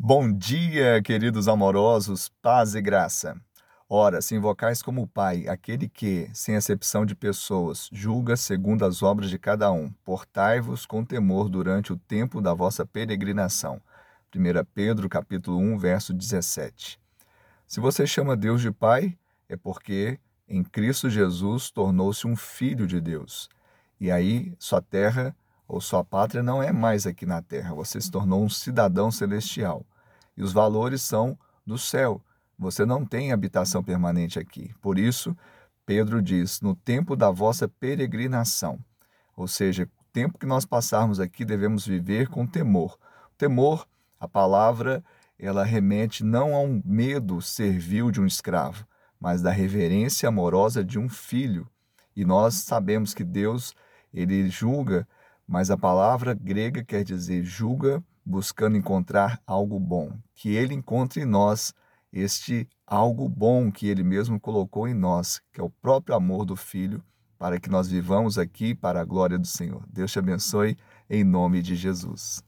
Bom dia, queridos amorosos, paz e graça. Ora, se invocais como Pai aquele que, sem acepção de pessoas, julga segundo as obras de cada um, portai-vos com temor durante o tempo da vossa peregrinação. 1 Pedro capítulo 1, verso 17. Se você chama Deus de Pai, é porque em Cristo Jesus tornou-se um filho de Deus. E aí sua terra ou sua pátria não é mais aqui na terra, você se tornou um cidadão celestial. E os valores são do céu. Você não tem habitação permanente aqui. Por isso, Pedro diz: no tempo da vossa peregrinação. Ou seja, o tempo que nós passarmos aqui devemos viver com temor. Temor, a palavra, ela remete não a um medo servil de um escravo, mas da reverência amorosa de um filho. E nós sabemos que Deus, ele julga mas a palavra grega quer dizer julga, buscando encontrar algo bom. Que ele encontre em nós este algo bom que ele mesmo colocou em nós, que é o próprio amor do Filho, para que nós vivamos aqui para a glória do Senhor. Deus te abençoe, em nome de Jesus.